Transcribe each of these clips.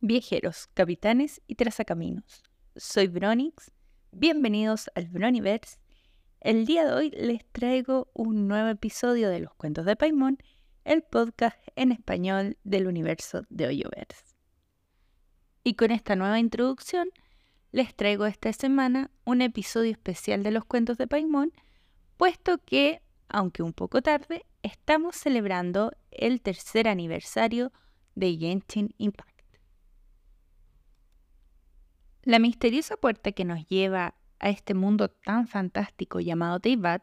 viajeros, capitanes y trazacaminos. Soy Bronix, bienvenidos al Broniverse. El día de hoy les traigo un nuevo episodio de Los Cuentos de Paimon, el podcast en español del universo de Hoyoverse. Y con esta nueva introducción, les traigo esta semana un episodio especial de Los Cuentos de Paimon, puesto que, aunque un poco tarde, estamos celebrando el tercer aniversario de Genshin Impact. La misteriosa puerta que nos lleva a este mundo tan fantástico llamado Teyvat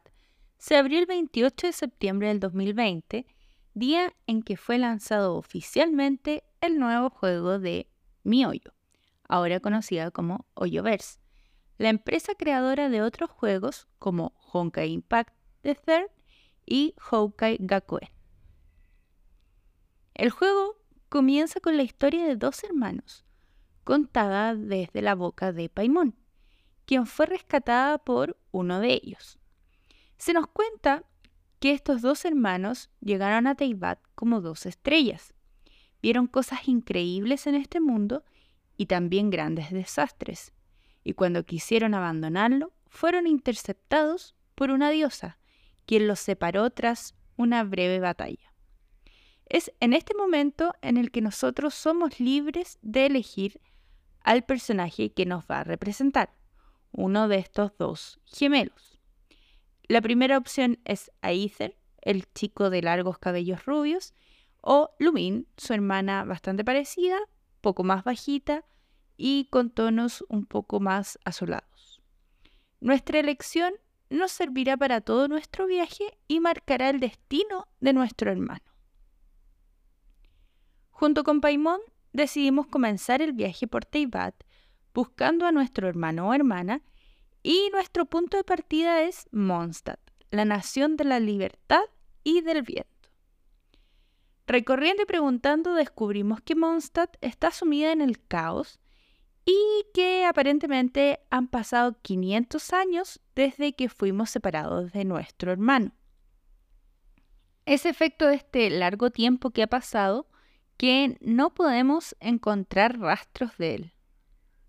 se abrió el 28 de septiembre del 2020, día en que fue lanzado oficialmente el nuevo juego de MiHoYo, ahora conocida como Hoyoverse, la empresa creadora de otros juegos como Honkai Impact The Third y Honkai Gakuen. El juego comienza con la historia de dos hermanos, contada desde la boca de Paimón, quien fue rescatada por uno de ellos. Se nos cuenta que estos dos hermanos llegaron a Teibat como dos estrellas. Vieron cosas increíbles en este mundo y también grandes desastres. Y cuando quisieron abandonarlo, fueron interceptados por una diosa, quien los separó tras una breve batalla. Es en este momento en el que nosotros somos libres de elegir al personaje que nos va a representar, uno de estos dos gemelos. La primera opción es Aether, el chico de largos cabellos rubios, o Lumin, su hermana bastante parecida, poco más bajita y con tonos un poco más azulados. Nuestra elección nos servirá para todo nuestro viaje y marcará el destino de nuestro hermano. Junto con Paimon decidimos comenzar el viaje por Teyvat buscando a nuestro hermano o hermana y nuestro punto de partida es Mondstadt, la nación de la libertad y del viento. Recorriendo y preguntando descubrimos que Mondstadt está sumida en el caos y que aparentemente han pasado 500 años desde que fuimos separados de nuestro hermano. Ese efecto de este largo tiempo que ha pasado que no podemos encontrar rastros de él.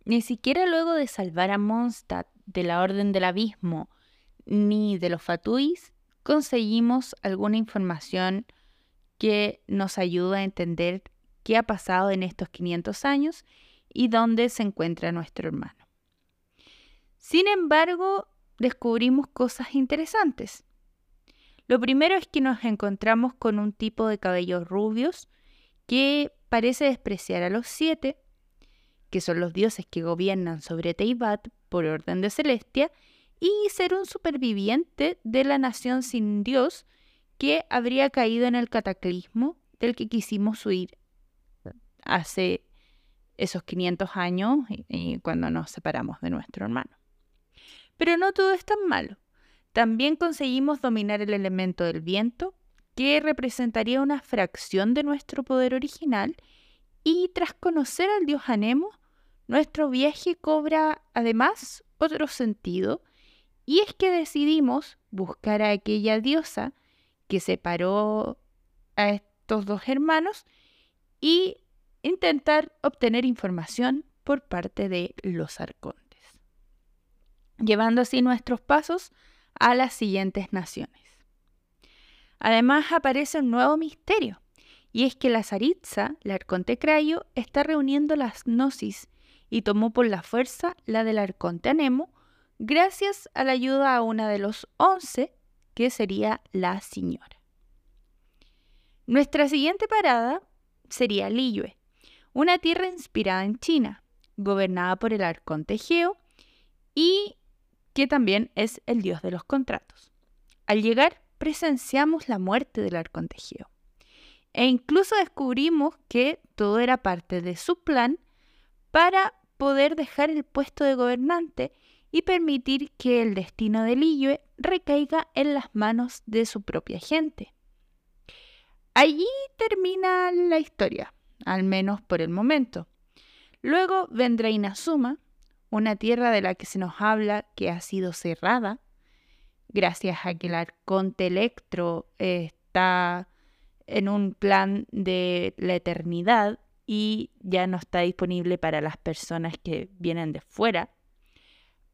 Ni siquiera luego de salvar a Mondstadt de la Orden del Abismo ni de los Fatuis, conseguimos alguna información que nos ayuda a entender qué ha pasado en estos 500 años y dónde se encuentra nuestro hermano. Sin embargo, descubrimos cosas interesantes. Lo primero es que nos encontramos con un tipo de cabellos rubios que parece despreciar a los siete, que son los dioses que gobiernan sobre Teibat por orden de Celestia, y ser un superviviente de la nación sin Dios que habría caído en el cataclismo del que quisimos huir hace esos 500 años y, cuando nos separamos de nuestro hermano. Pero no todo es tan malo. También conseguimos dominar el elemento del viento que representaría una fracción de nuestro poder original, y tras conocer al dios Anemo, nuestro viaje cobra además otro sentido, y es que decidimos buscar a aquella diosa que separó a estos dos hermanos y intentar obtener información por parte de los arcontes, llevando así nuestros pasos a las siguientes naciones. Además aparece un nuevo misterio, y es que la Zaritza, la arconte Crayo, está reuniendo las gnosis y tomó por la fuerza la del arconte Anemo, gracias a la ayuda a una de los once, que sería la señora. Nuestra siguiente parada sería Liyue, una tierra inspirada en China, gobernada por el arconte Geo y que también es el dios de los contratos. Al llegar, presenciamos la muerte del Geo. E incluso descubrimos que todo era parte de su plan para poder dejar el puesto de gobernante y permitir que el destino de Liyue recaiga en las manos de su propia gente. Allí termina la historia, al menos por el momento. Luego vendrá Inazuma, una tierra de la que se nos habla que ha sido cerrada gracias a que el arconte Electro está en un plan de la eternidad y ya no está disponible para las personas que vienen de fuera.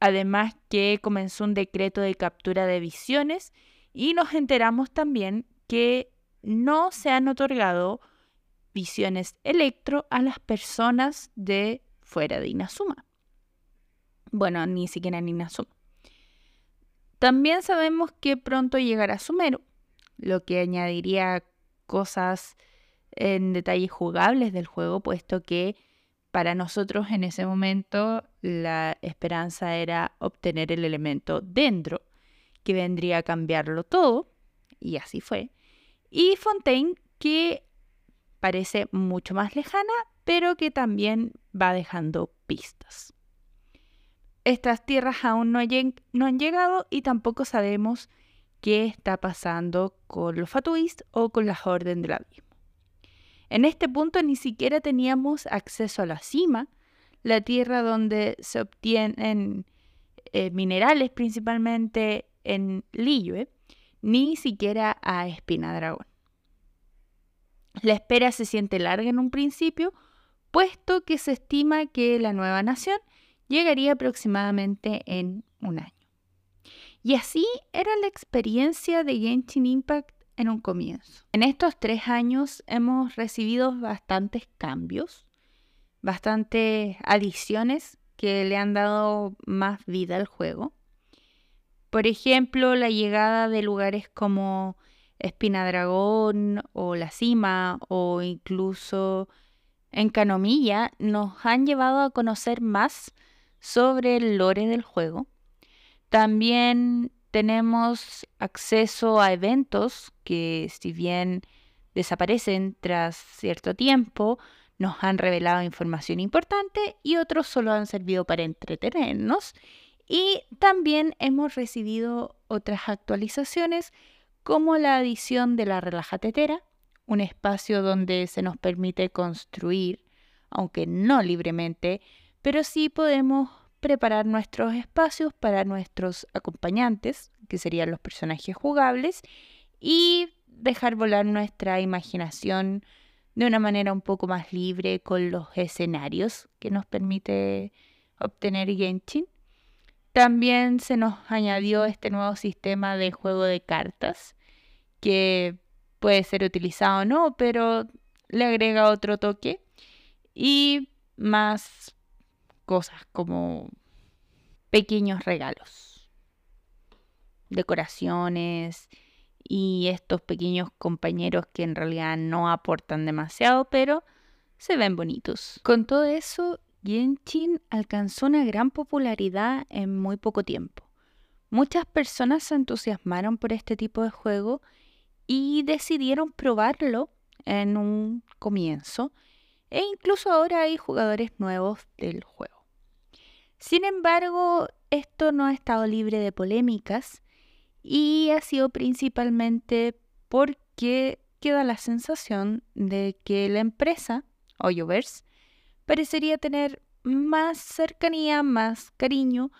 Además que comenzó un decreto de captura de visiones y nos enteramos también que no se han otorgado visiones electro a las personas de fuera de Inazuma. Bueno, ni siquiera en Inazuma. También sabemos que pronto llegará Sumeru, lo que añadiría cosas en detalles jugables del juego, puesto que para nosotros en ese momento la esperanza era obtener el elemento dentro, que vendría a cambiarlo todo, y así fue. Y Fontaine, que parece mucho más lejana, pero que también va dejando pistas. Estas tierras aún no, han llegado y tampoco sabemos qué está pasando con los Fatuist o con la Orden del Abismo. En este punto ni siquiera teníamos acceso a la cima, la tierra donde se obtienen eh, minerales principalmente en Liyue, ni siquiera a Espina Dragón. La espera se siente larga en un principio, puesto que se estima que la nueva nación llegaría aproximadamente en un año. Y así era la experiencia de Genshin Impact en un comienzo. En estos tres años hemos recibido bastantes cambios, bastantes adiciones que le han dado más vida al juego. Por ejemplo, la llegada de lugares como Espina Dragón o La Cima o incluso en Canomilla nos han llevado a conocer más sobre el lore del juego. También tenemos acceso a eventos que si bien desaparecen tras cierto tiempo, nos han revelado información importante y otros solo han servido para entretenernos. Y también hemos recibido otras actualizaciones como la adición de la relajatetera, un espacio donde se nos permite construir, aunque no libremente, pero sí podemos preparar nuestros espacios para nuestros acompañantes, que serían los personajes jugables, y dejar volar nuestra imaginación de una manera un poco más libre con los escenarios que nos permite obtener Genshin. También se nos añadió este nuevo sistema de juego de cartas que puede ser utilizado o no, pero le agrega otro toque y más cosas como pequeños regalos, decoraciones y estos pequeños compañeros que en realidad no aportan demasiado, pero se ven bonitos. Con todo eso, Genshin alcanzó una gran popularidad en muy poco tiempo. Muchas personas se entusiasmaron por este tipo de juego y decidieron probarlo en un comienzo e incluso ahora hay jugadores nuevos del juego. Sin embargo, esto no ha estado libre de polémicas y ha sido principalmente porque queda la sensación de que la empresa, Hoyoverse, parecería tener más cercanía, más cariño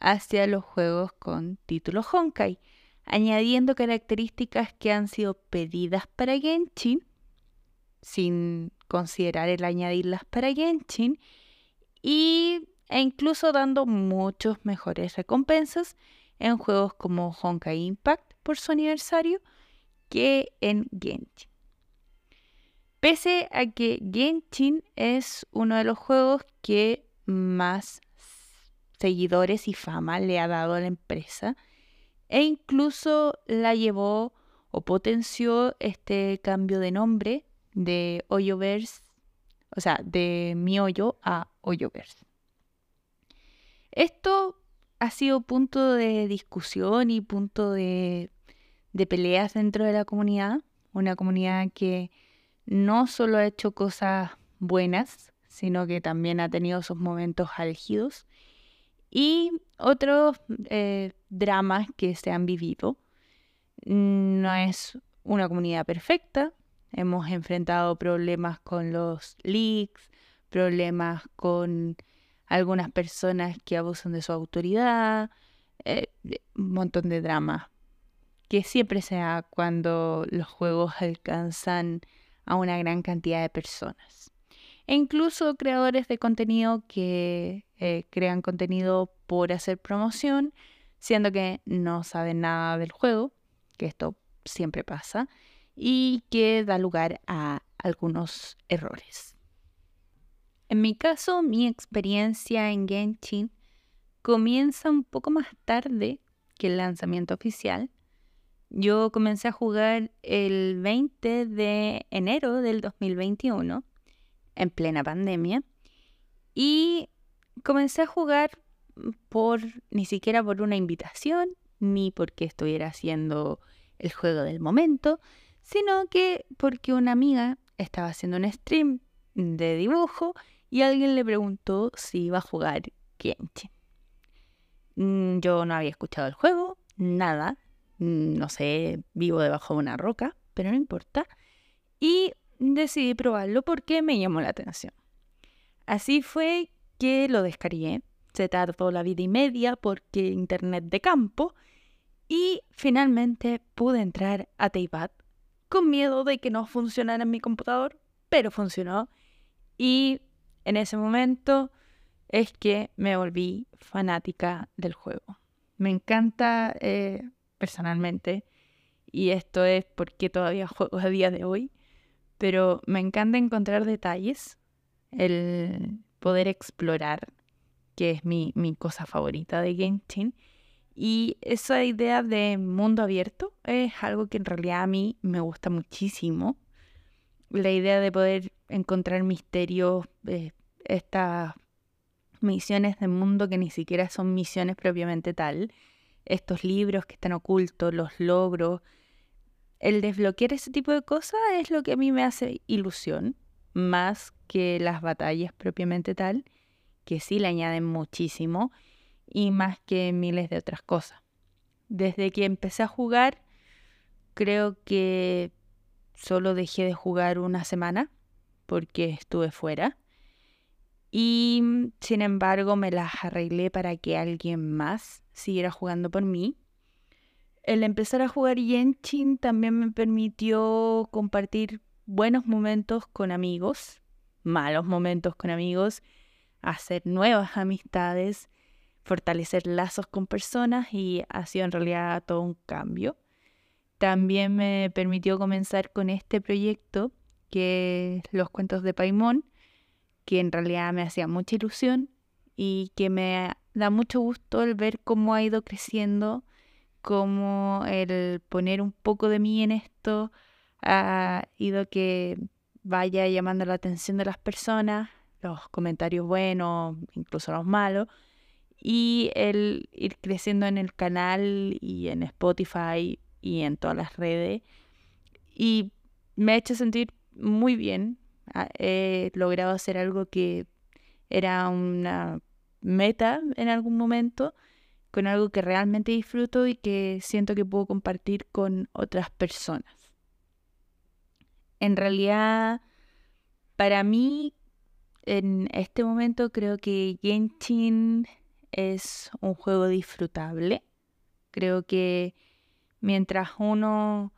hacia los juegos con título Honkai, añadiendo características que han sido pedidas para Genshin sin considerar el añadirlas para Genshin y, e incluso dando muchos mejores recompensas en juegos como Honkai Impact por su aniversario que en Genshin. Pese a que Genshin es uno de los juegos que más seguidores y fama le ha dado a la empresa e incluso la llevó o potenció este cambio de nombre de o sea, de mi hoyo a Hoyoverse. Esto ha sido punto de discusión y punto de, peleas dentro de la comunidad, una comunidad que no solo ha hecho cosas buenas, sino que también ha tenido sus momentos álgidos. Y otros eh, dramas que se han vivido. No es una comunidad perfecta, Hemos enfrentado problemas con los leaks, problemas con algunas personas que abusan de su autoridad, eh, un montón de drama que siempre se da cuando los juegos alcanzan a una gran cantidad de personas. e incluso creadores de contenido que eh, crean contenido por hacer promoción, siendo que no saben nada del juego, que esto siempre pasa, y que da lugar a algunos errores. En mi caso, mi experiencia en Genshin comienza un poco más tarde que el lanzamiento oficial. Yo comencé a jugar el 20 de enero del 2021, en plena pandemia, y comencé a jugar por ni siquiera por una invitación, ni porque estuviera haciendo el juego del momento, sino que porque una amiga estaba haciendo un stream de dibujo y alguien le preguntó si iba a jugar Genshin. Mm, yo no había escuchado el juego, nada, mm, no sé, vivo debajo de una roca, pero no importa. Y decidí probarlo porque me llamó la atención. Así fue que lo descargué. Se tardó la vida y media porque internet de campo. Y finalmente pude entrar a Teyvat con miedo de que no funcionara en mi computador, pero funcionó. Y en ese momento es que me volví fanática del juego. Me encanta eh, personalmente, y esto es porque todavía juego a día de hoy, pero me encanta encontrar detalles, el poder explorar, que es mi, mi cosa favorita de Genshin. Y esa idea de mundo abierto es algo que en realidad a mí me gusta muchísimo. La idea de poder encontrar misterios, eh, estas misiones de mundo que ni siquiera son misiones propiamente tal, estos libros que están ocultos, los logros, el desbloquear ese tipo de cosas es lo que a mí me hace ilusión, más que las batallas propiamente tal, que sí le añaden muchísimo, y más que miles de otras cosas. Desde que empecé a jugar, creo que solo dejé de jugar una semana porque estuve fuera y mm, sin embargo me las arreglé para que alguien más siguiera jugando por mí. El empezar a jugar Genshin también me permitió compartir buenos momentos con amigos, malos momentos con amigos, hacer nuevas amistades, fortalecer lazos con personas y ha sido en realidad todo un cambio. También me permitió comenzar con este proyecto que es Los Cuentos de Paimón, que en realidad me hacía mucha ilusión y que me da mucho gusto el ver cómo ha ido creciendo, cómo el poner un poco de mí en esto ha ido que vaya llamando la atención de las personas, los comentarios buenos, incluso los malos, y el ir creciendo en el canal y en Spotify y en todas las redes. Y me ha hecho sentir muy bien he logrado hacer algo que era una meta en algún momento, con algo que realmente disfruto y que siento que puedo compartir con otras personas. En realidad, para mí, en este momento creo que Genshin es un juego disfrutable. Creo que mientras uno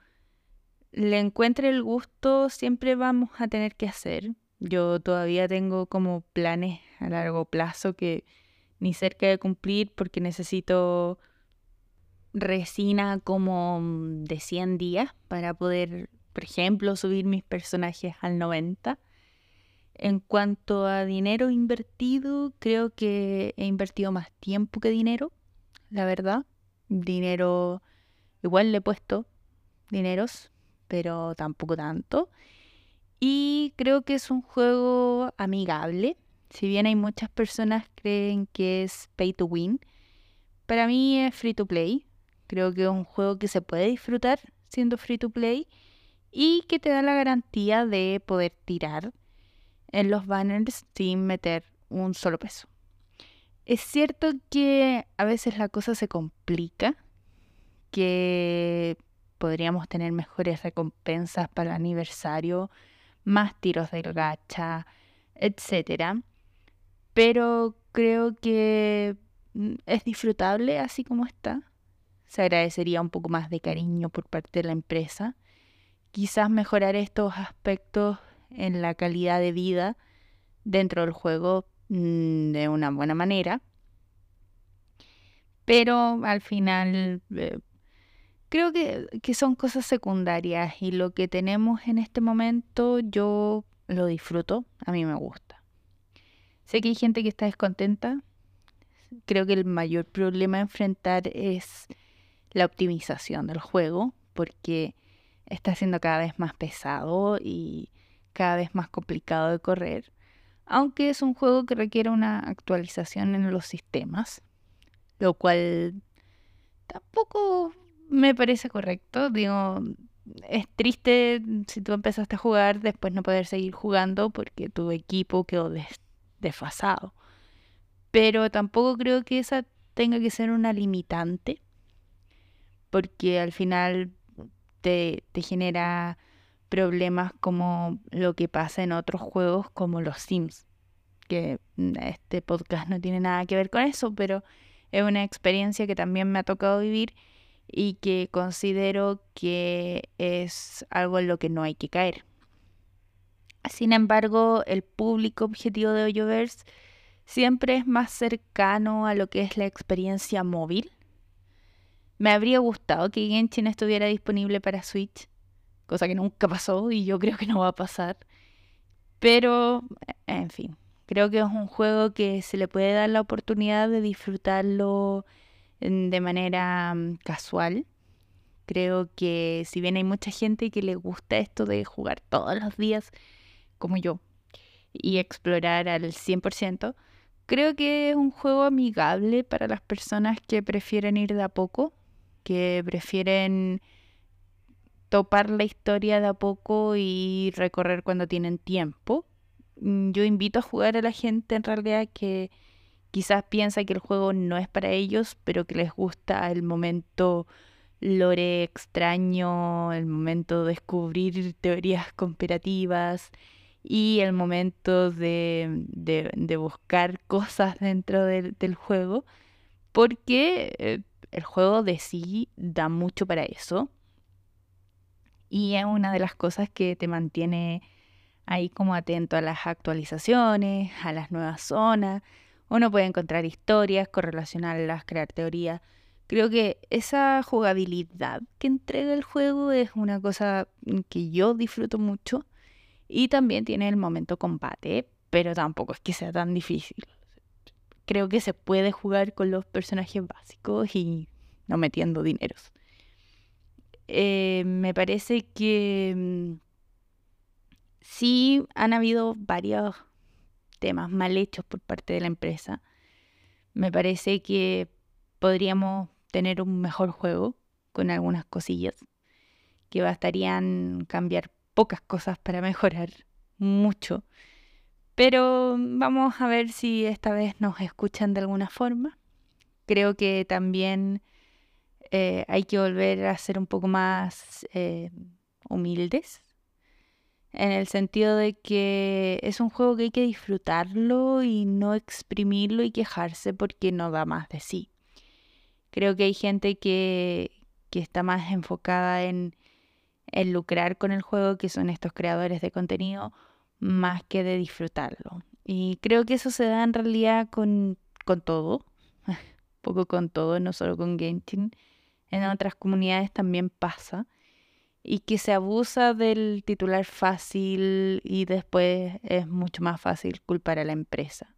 le encuentre el gusto, siempre vamos a tener que hacer. Yo todavía tengo como planes a largo plazo que ni cerca de cumplir porque necesito resina como de 100 días para poder, por ejemplo, subir mis personajes al 90. En cuanto a dinero invertido, creo que he invertido más tiempo que dinero, la verdad. Dinero, igual le he puesto dineros, pero tampoco tanto. Y creo que es un juego amigable. Si bien hay muchas personas creen que es pay to win, para mí es free to play. Creo que es un juego que se puede disfrutar siendo free to play y que te da la garantía de poder tirar en los banners sin meter un solo peso. Es cierto que a veces la cosa se complica, que podríamos tener mejores recompensas para el aniversario, más tiros del gacha, etc. Pero creo que mm, es disfrutable así como está. Se agradecería un poco más de cariño por parte de la empresa. Quizás mejorar estos aspectos en la calidad de vida dentro del juego mm, de una buena manera. Pero al final eh, creo que, que son cosas secundarias y lo que tenemos en este momento yo lo disfruto, a mí me gusta. Sé que hay gente que está descontenta. Creo que el mayor problema a enfrentar es la optimización del juego, porque está siendo cada vez más pesado y cada vez más complicado de correr, aunque es un juego que requiere una actualización en los sistemas, lo cual tampoco me parece correcto. Digo, es triste si tú empezaste a jugar después no poder seguir jugando porque tu equipo quedó desfasado. Pero tampoco creo que esa tenga que ser una limitante porque al final te, te genera problemas como lo que pasa en otros juegos como los Sims, que mm, este podcast no tiene nada que ver con eso, pero es una experiencia que también me ha tocado vivir y que considero que es algo en lo que no hay que caer. Sin embargo, el público objetivo de Hoyoverse siempre es más cercano a lo que es la experiencia móvil. Me habría gustado que Genshin estuviera disponible para Switch, cosa que nunca pasó y yo creo que no va a pasar. Pero, en fin, creo que es un juego que se le puede dar la oportunidad de disfrutarlo de manera mm, casual. Creo que si bien hay mucha gente que le gusta esto de jugar todos los días, como yo, y explorar al 100%, creo que es un juego amigable para las personas que prefieren ir de a poco, que prefieren topar la historia de a poco y recorrer cuando tienen tiempo. Mm, yo invito a jugar a la gente en realidad que quizás piensa que el juego no es para ellos, pero que les gusta el momento lore extraño, el momento de descubrir teorías comparativas y el momento de, de, buscar cosas dentro del, juego, porque eh, el juego de sí da mucho para eso. Y es una de las cosas que te mantiene ahí como atento a las actualizaciones, a las nuevas zonas, uno puede encontrar historias, correlacionarlas, crear teorías. Creo que esa jugabilidad que entrega el juego es una cosa que yo disfruto mucho. Y también tiene el momento combate, pero tampoco es que sea tan difícil. Creo que se puede jugar con los personajes básicos y no metiendo dineros. Eh, me parece que mm, sí han habido varios temas mal hechos por parte de la empresa. Me parece que podríamos tener un mejor juego con algunas cosillas que bastarían cambiar pocas cosas para mejorar mucho. Pero vamos a ver si esta vez nos escuchan de alguna forma. Creo que también eh, hay que volver a ser un poco más eh, humildes en el sentido de que es un juego que hay que disfrutarlo y no exprimirlo y quejarse porque no da más de sí. Creo que hay gente que, que está más enfocada en, en lucrar con el juego, que son estos creadores de contenido, más que de disfrutarlo. Y creo que eso se da en realidad con, con todo, poco con todo, no solo con Genshin. En otras comunidades también pasa y que se abusa del titular fácil y después es mucho más fácil culpar a la empresa.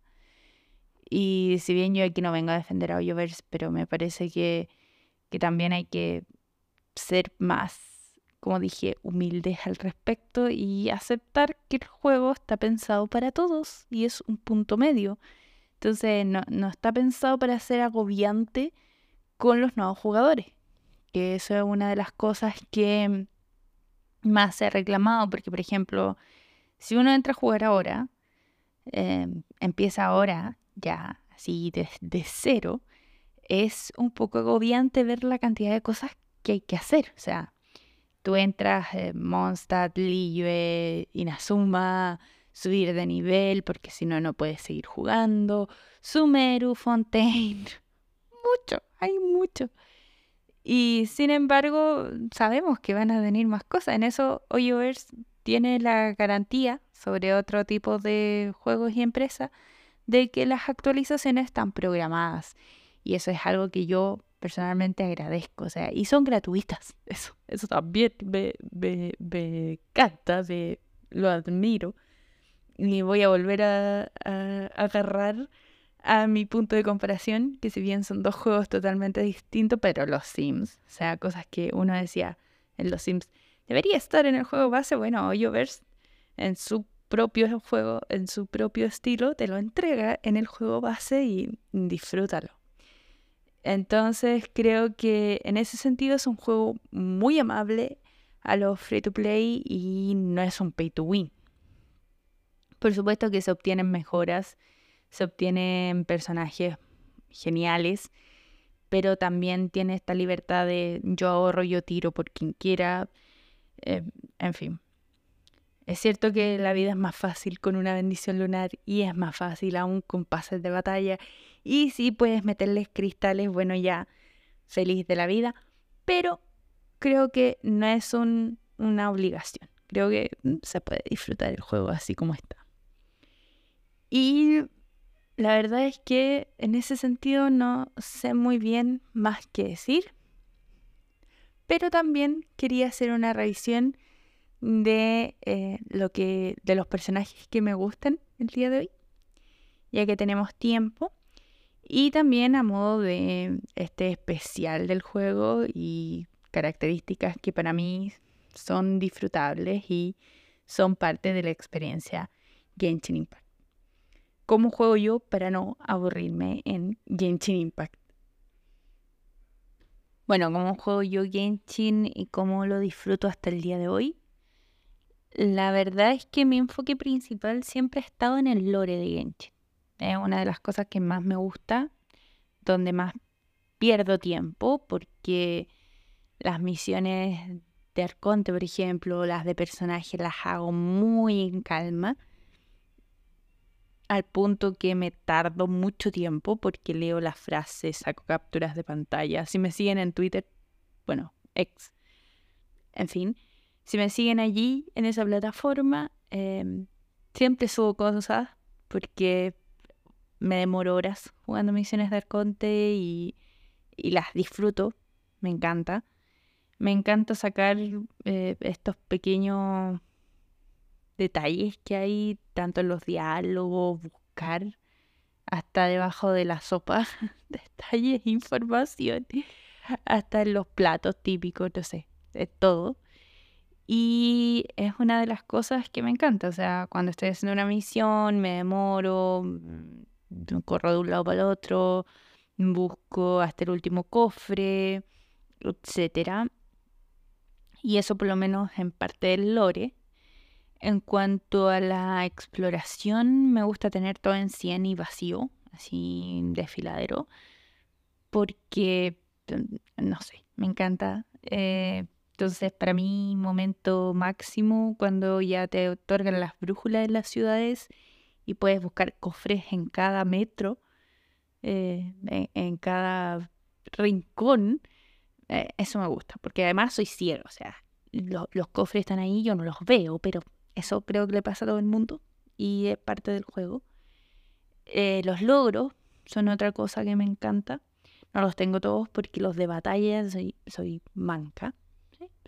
Y si bien yo aquí no vengo a defender a Hoyoverse, pero me parece que, que también hay que ser más, como dije, humildes al respecto y aceptar que el juego está pensado para todos y es un punto medio. Entonces no, no está pensado para ser agobiante con los nuevos jugadores, que eso es una de las cosas que más se reclamado, porque por ejemplo, si uno entra a jugar ahora, em, empieza ahora, ya así de, cero, es un poco agobiante ver la cantidad de cosas que hay que hacer. O sea, tú entras eh, Mondstadt, Liyue, Inazuma, subir de nivel, porque si no, no puedes seguir jugando, Sumeru, Fontaine, mucho, hay mucho. Y sin embargo, sabemos que van a venir más cosas. En eso Hoyoverse tiene la garantía sobre otro tipo de juegos y empresas, de que las actualizaciones están programadas. Y eso es algo que yo personalmente agradezco. O sea, y son gratuitas. Eso, eso también me, me, me encanta, me, lo admiro. Y voy a volver a, agarrar a mi punto de comparación, que si bien son dos juegos totalmente distintos, pero los Sims, o sea, cosas que uno decía en los Sims, debería estar en el juego base, bueno, Hoyoverse en su propio juego, en su propio estilo, te lo entrega en el juego base y disfrútalo. Entonces creo que en ese sentido es un juego muy amable a los free to play y no es un pay to win. Por supuesto que se obtienen mejoras, se obtienen personajes geniales, pero también tiene esta libertad de yo ahorro, yo tiro por quien quiera, eh, en fin. Es cierto que la vida es más fácil con una bendición lunar y es más fácil aún con pases de batalla. Y si puedes meterles cristales, bueno, ya feliz de la vida. Pero creo que no es una obligación. Creo que se puede disfrutar el juego así como está. Y la verdad es que en ese sentido no sé muy bien más que decir. Pero también quería hacer una revisión de eh, lo que de los personajes que me gustan el día de hoy, ya que tenemos tiempo. Y también a modo de este especial del juego y características que para mí son disfrutables y son parte de la experiencia Genshin Impact. ¿Cómo juego yo para no aburrirme en Genshin Impact? Bueno, ¿cómo juego yo Genshin y cómo lo disfruto hasta el día de hoy? La verdad es que mi enfoque principal siempre ha estado en el lore de Genshin. Es una de las cosas que más me gusta, donde más pierdo tiempo, porque las misiones de Arconte, por ejemplo, las de personaje, las hago muy en calma, al punto que me tardo mucho tiempo porque leo las frases, saco capturas de pantalla. Si me siguen en Twitter, bueno, ex, en fin si me siguen allí, en esa plataforma, em, siempre subo cosas porque me demoro horas jugando misiones de Arconte y, las disfruto. Me encanta. Me encanta sacar eh, estos pequeños detalles que hay, tanto en los diálogos, buscar hasta debajo de la sopa, detalles, información, hasta en los platos típicos, no sé, de todo. Y es una de las cosas que me encanta. O sea, cuando estoy haciendo una misión, me demoro, mm, corro de un lado para el otro, busco hasta el último cofre, etcétera. Y eso por lo menos en parte del lore. En cuanto a la exploración, me gusta tener todo en 100 y vacío, así desfiladero, porque, mm, no sé, me encanta. Eh, entonces, para mí, momento máximo cuando ya te otorgan las brújulas en las ciudades y puedes buscar cofres en cada metro, eh, en, cada rincón, eh, eso me gusta, porque además soy ciego, o sea, los cofres están ahí, yo no los veo, pero eso creo que le pasa a todo el mundo y es parte del juego. Eh, los logros son otra cosa que me encanta. No los tengo todos porque los de batalla soy manca.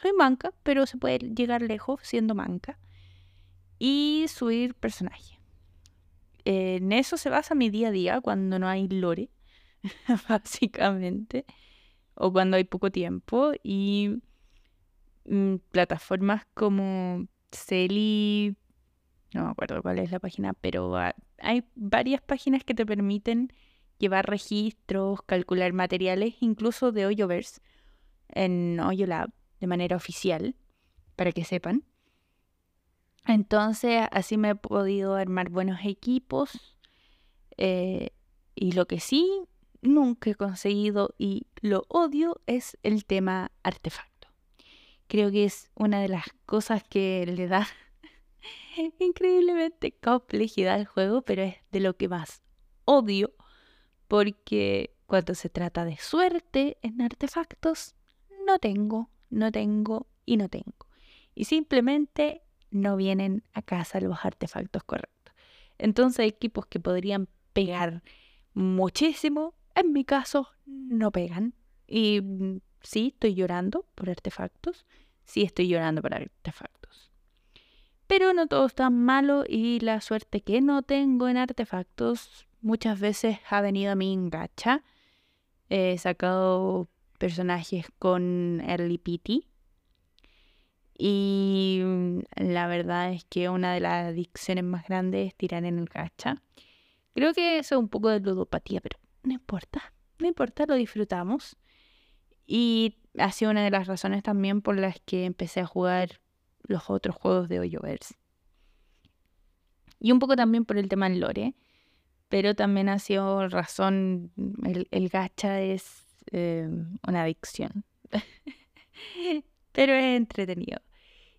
Soy manca, pero se puede llegar lejos siendo manca. Y subir personaje. En eso se basa mi día a día cuando no hay lore, básicamente. O cuando hay poco tiempo. Y mm, plataformas como Celi, no me acuerdo cuál es la página, pero hay varias páginas que te permiten llevar registros, calcular materiales, incluso de Hoyoverse en Hoyolab de manera oficial, para que sepan. Entonces, así me he podido armar buenos equipos. Eh, y lo que sí nunca he conseguido y lo odio es el tema artefacto. Creo que es una de las cosas que le da increíblemente complejidad al juego, pero es de lo que más odio porque cuando se trata de suerte en artefactos, no tengo no tengo y no tengo. Y simplemente no vienen a casa los artefactos correctos. Entonces equipos que podrían pegar muchísimo, en mi caso no pegan. Y mm, sí, estoy llorando por artefactos, sí estoy llorando por artefactos. Pero no todo es tan malo y la suerte que no tengo en artefactos muchas veces ha venido a mí en gacha. He sacado personajes con Early Pity. Y mm, la verdad es que una de las adicciones más grandes es tirar en el gacha. Creo que eso es un poco de ludopatía, pero no importa. No importa, lo disfrutamos. Y ha sido una de las razones también por las que empecé a jugar los otros juegos de Hoyoverse. Y un poco también por el tema del lore. Pero también ha sido razón, el, gacha es eh, una adicción. Pero es entretenido.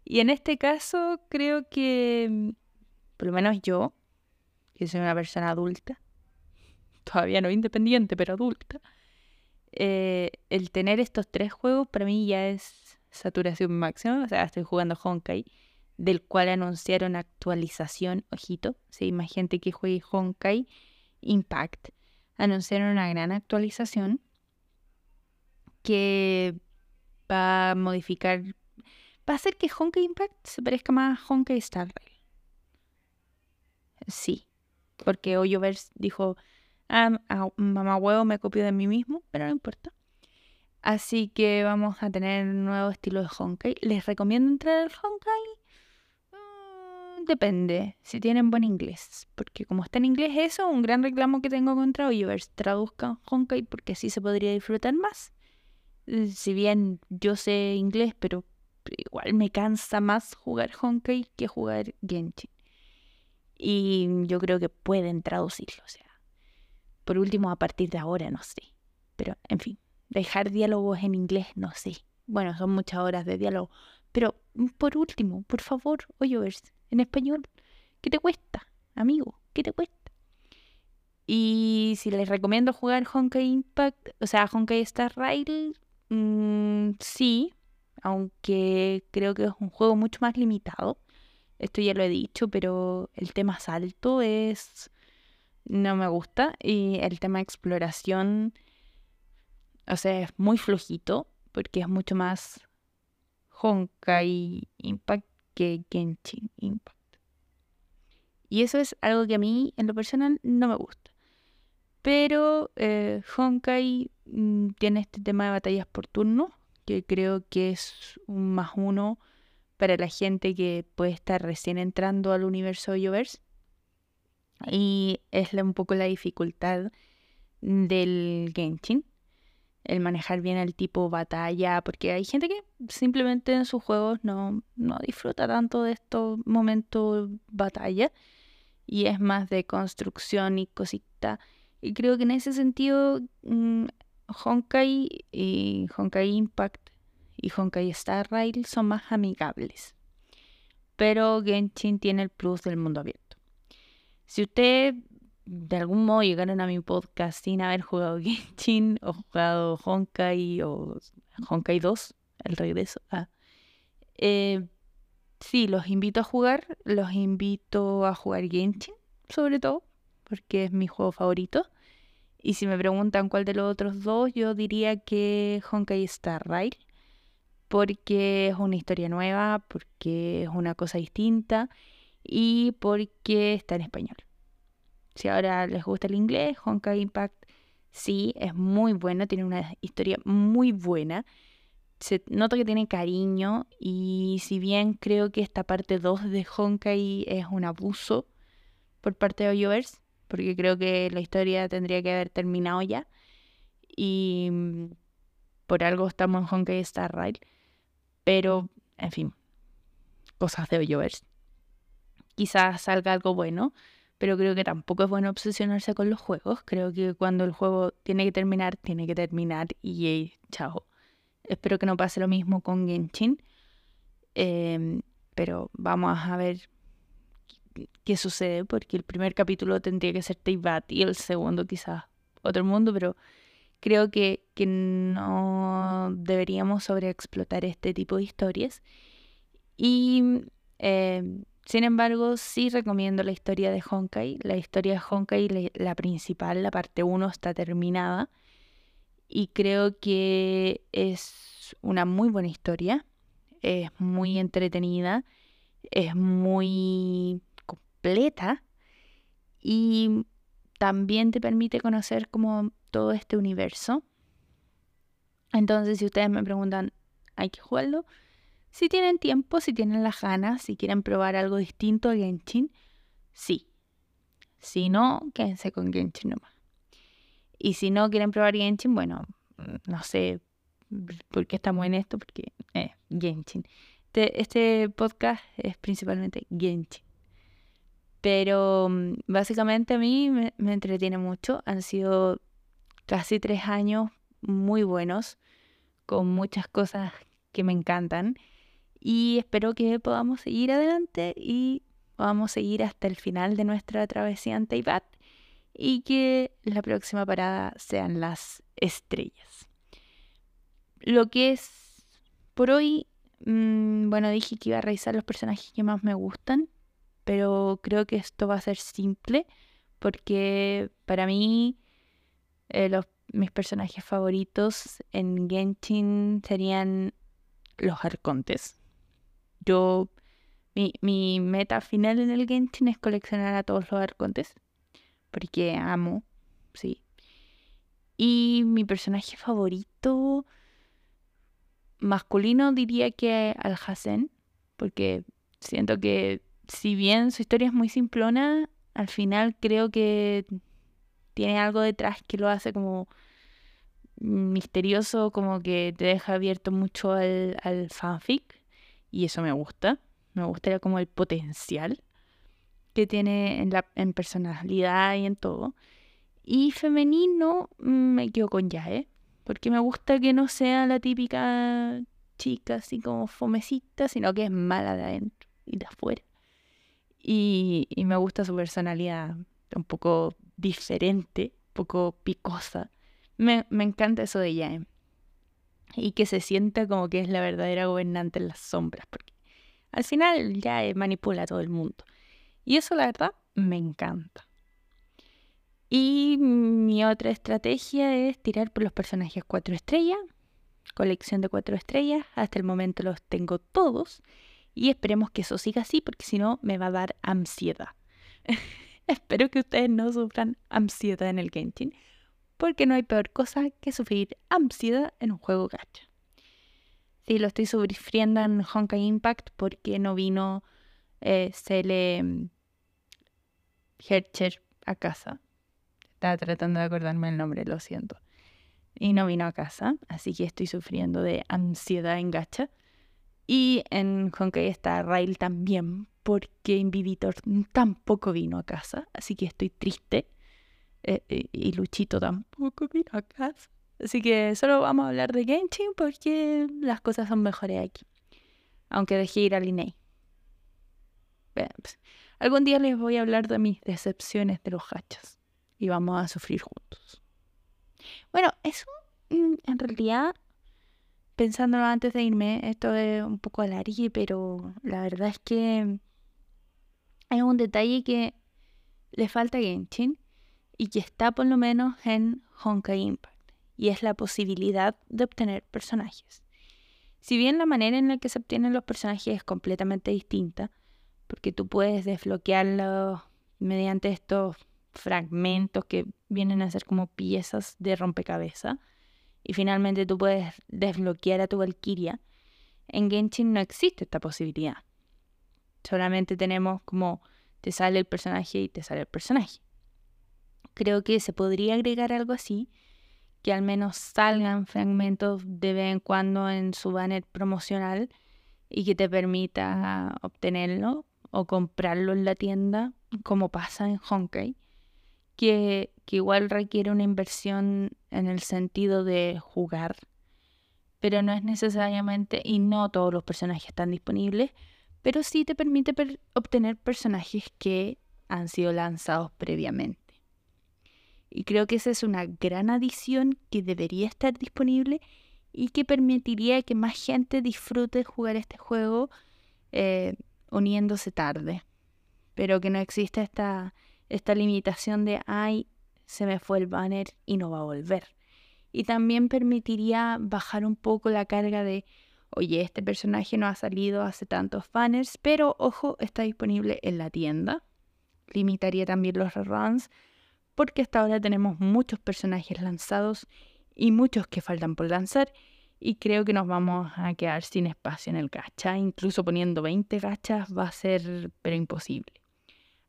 Y en este caso creo que, por lo menos yo, que soy una persona adulta, todavía no independiente, pero adulta, eh, el tener estos tres juegos para mí ya es saturación máxima. O sea, estoy jugando Honkai, del cual anunciaron actualización, ojito, si hay más gente que juegue Honkai Impact. Anunciaron una gran actualización que va a modificar, va a hacer que Honkai Impact se parezca más a Honkai Star Rail. Sí, porque Hoyoverse dijo, ah, mamá huevo me copio de mí mismo, pero no importa. Así que vamos a tener un nuevo estilo de Honkai. ¿Les recomiendo entrar al Honkai? depende si tienen buen inglés, porque como está en inglés eso, un gran reclamo que tengo contra Hoyoverse, traduzcan Honkai porque así se podría disfrutar más. Eh, si bien yo sé inglés, pero igual me cansa más jugar Honkai que jugar Genshin. Y yo creo que pueden traducirlo, o sea. Por último, a partir de ahora, no sé. Pero, en fin, dejar diálogos en inglés, no sé. Bueno, son muchas horas de diálogo. Pero, por último, por favor, Hoyoverse, en español. ¿Qué te cuesta, amigo? ¿Qué te cuesta? Y si les recomiendo jugar Honkai Impact, o sea, Honkai Star Rail, mm, sí, aunque creo que es un juego mucho más limitado. Esto ya lo he dicho, pero el tema salto es... no me gusta. Y el tema exploración, o sea, es muy flojito, porque es mucho más Honkai Impact que Genshin Impact. Y eso es algo que a mí, en lo personal, no me gusta. Pero eh, Honkai mm, tiene este tema de batallas por turno, que creo que es un más uno para la gente que puede estar recién entrando al universo de Yoverse. Y es un poco la dificultad del Genshin el manejar bien el tipo batalla, porque hay gente que simplemente en sus juegos no, no disfruta tanto de estos momentos batalla y es más de construcción y cosita. Y creo que en ese sentido mm, Honkai y Honkai Impact y Honkai Star Rail son más amigables. Pero Genshin tiene el plus del mundo abierto. Si usted de algún modo llegaron a mi podcast sin haber jugado Genshin o jugado Honkai o Honkai 2, el regreso. Ah. Eh, sí, los invito a jugar, los invito a jugar Genshin, sobre todo, porque es mi juego favorito. Y si me preguntan cuál de los otros dos, yo diría que Honkai Star Rail, porque es una historia nueva, porque es una cosa distinta y porque está en español. Si ahora les gusta el inglés, Honkai Impact sí, es muy bueno, tiene una historia muy buena. Se nota que tiene cariño y si bien creo que esta parte 2 de Honkai es un abuso por parte de Hoyoverse, porque creo que la historia tendría que haber terminado ya y mm, por algo estamos en Honkai Star Rail, pero en fin, cosas de Hoyoverse. Quizás salga algo bueno pero creo que tampoco es bueno obsesionarse con los juegos. Creo que cuando el juego tiene que terminar, tiene que terminar y chao. Espero que no pase lo mismo con Genshin. Em, pero vamos a ver qué sucede, porque el primer capítulo tendría que ser Teyvat y el segundo quizás otro mundo, pero creo que, que no deberíamos sobreexplotar este tipo de historias. Y Em, sin embargo, sí recomiendo la historia de Honkai. La historia de Honkai, la principal, la parte 1, está terminada. Y creo que es una muy buena historia. Es muy entretenida. Es muy completa. Y también te permite conocer como todo este universo. Entonces, si ustedes me preguntan, ¿hay que jugarlo? Si tienen tiempo, si tienen las ganas, si quieren probar algo distinto a Genshin, sí. Si no, quédense con Genshin nomás. Y si no quieren probar Genshin, bueno, no sé por qué estamos en esto, porque eh, Genshin. Este, podcast es principalmente Genshin. Pero mm, básicamente a mí me entretiene mucho. Han sido casi tres años muy buenos, con muchas cosas que me encantan y espero que podamos seguir adelante y podamos seguir hasta el final de nuestra travesía ante Ibat y que la próxima parada sean las estrellas. Lo que es por hoy, mm, bueno, dije que iba a revisar los personajes que más me gustan, pero creo que esto va a ser simple porque para mí eh, los, mis personajes favoritos en Genshin serían los arcontes. Yo, mi, mi meta final en el Genshin es coleccionar a todos los arcontes, porque amo, sí. Y mi personaje favorito masculino diría que Al Hassen, porque siento que si bien su historia es muy simplona, al final creo que tiene algo detrás que lo hace como misterioso, como que te deja abierto mucho al, al fanfic y eso me gusta. Me gusta como el potencial que tiene en, la, en personalidad y en todo. Y femenino mm, me quedo con Yae, porque me gusta que no sea la típica chica así como fomecita, sino que es mala de adentro y de afuera. Y, me gusta su personalidad un poco diferente, un poco picosa. Me, me encanta eso de Yae y que se sienta como que es la verdadera gobernante en las sombras, porque al final ya manipula a todo el mundo. Y eso la verdad me encanta. Y mi otra estrategia es tirar por los personajes cuatro estrellas, colección de cuatro estrellas, hasta el momento los tengo todos y esperemos que eso siga así porque si no me va a dar ansiedad. Espero que ustedes no sufran ansiedad en el Genshin porque no hay peor cosa que sufrir ansiedad en un juego gacha. Sí, lo estoy sufriendo en Honkai Impact porque no vino eh, Cele Hercher a casa. Estaba tratando de acordarme el nombre, lo siento. Y no vino a casa, así que estoy sufriendo de ansiedad en gacha. Y en Honkai está Rail también, porque Inviditor tampoco vino a casa, así que estoy triste. Eh, y Luchito tampoco vino a casa. Así que solo vamos a hablar de Genshin porque las cosas son mejores aquí. Aunque dejé ir a Linnea. Pues, algún día les voy a hablar de mis decepciones de los hachas. Y vamos a sufrir juntos. Bueno, eso mm, en realidad, pensándolo antes de irme, esto es un poco alargue, pero la verdad es que hay un detalle que le falta a Genshin y que está por lo menos en Honkai Impact, y es la posibilidad de obtener personajes. Si bien la manera en la que se obtienen los personajes es completamente distinta, porque tú puedes desbloquearlos mediante estos fragmentos que vienen a ser como piezas de rompecabezas, y finalmente tú puedes desbloquear a tu Valkyria, en Genshin no existe esta posibilidad. Solamente tenemos como te sale el personaje y te sale el personaje creo que se podría agregar algo así, que al menos salgan fragmentos de vez en cuando en su banner promocional y que te permita obtenerlo o comprarlo en la tienda, como pasa en Honkai, que, que igual requiere una inversión en el sentido de jugar, pero no es necesariamente, y no todos los personajes están disponibles, pero sí te permite obtener personajes que han sido lanzados previamente. Y creo que esa es una gran adición que debería estar disponible y que permitiría que más gente disfrute jugar este juego. Eh, uniéndose tarde, pero que no exista esta, esta limitación de, ay, se me fue el banner y no va a volver. Y también permitiría bajar un poco la carga de, oye, este personaje no ha salido hace tantos banners, pero ojo, está disponible en la tienda. Limitaría también los reruns, porque hasta ahora tenemos muchos personajes lanzados y muchos que faltan por lanzar. Y creo que nos vamos a quedar sin espacio en el gacha. Incluso poniendo 20 gachas va a ser pero imposible.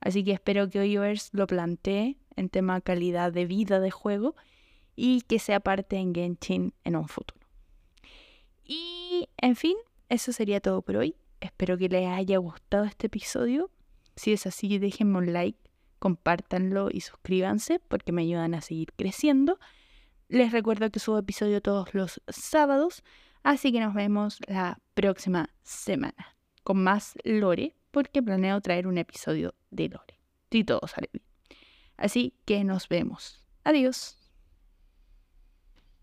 Así que espero que Hoyoverse lo plantee en tema calidad de vida de juego y que sea parte en Genshin en un futuro. Y en fin, eso sería todo por hoy. Espero que les haya gustado este episodio. Si es así, déjenme un like, compártanlo y suscríbanse porque me ayudan a seguir creciendo. Les recuerdo que subo episodio todos los sábados, así que nos vemos la próxima semana con más lore porque planeo traer un episodio de lore. Si todo sale bien. Así que nos vemos. Adiós.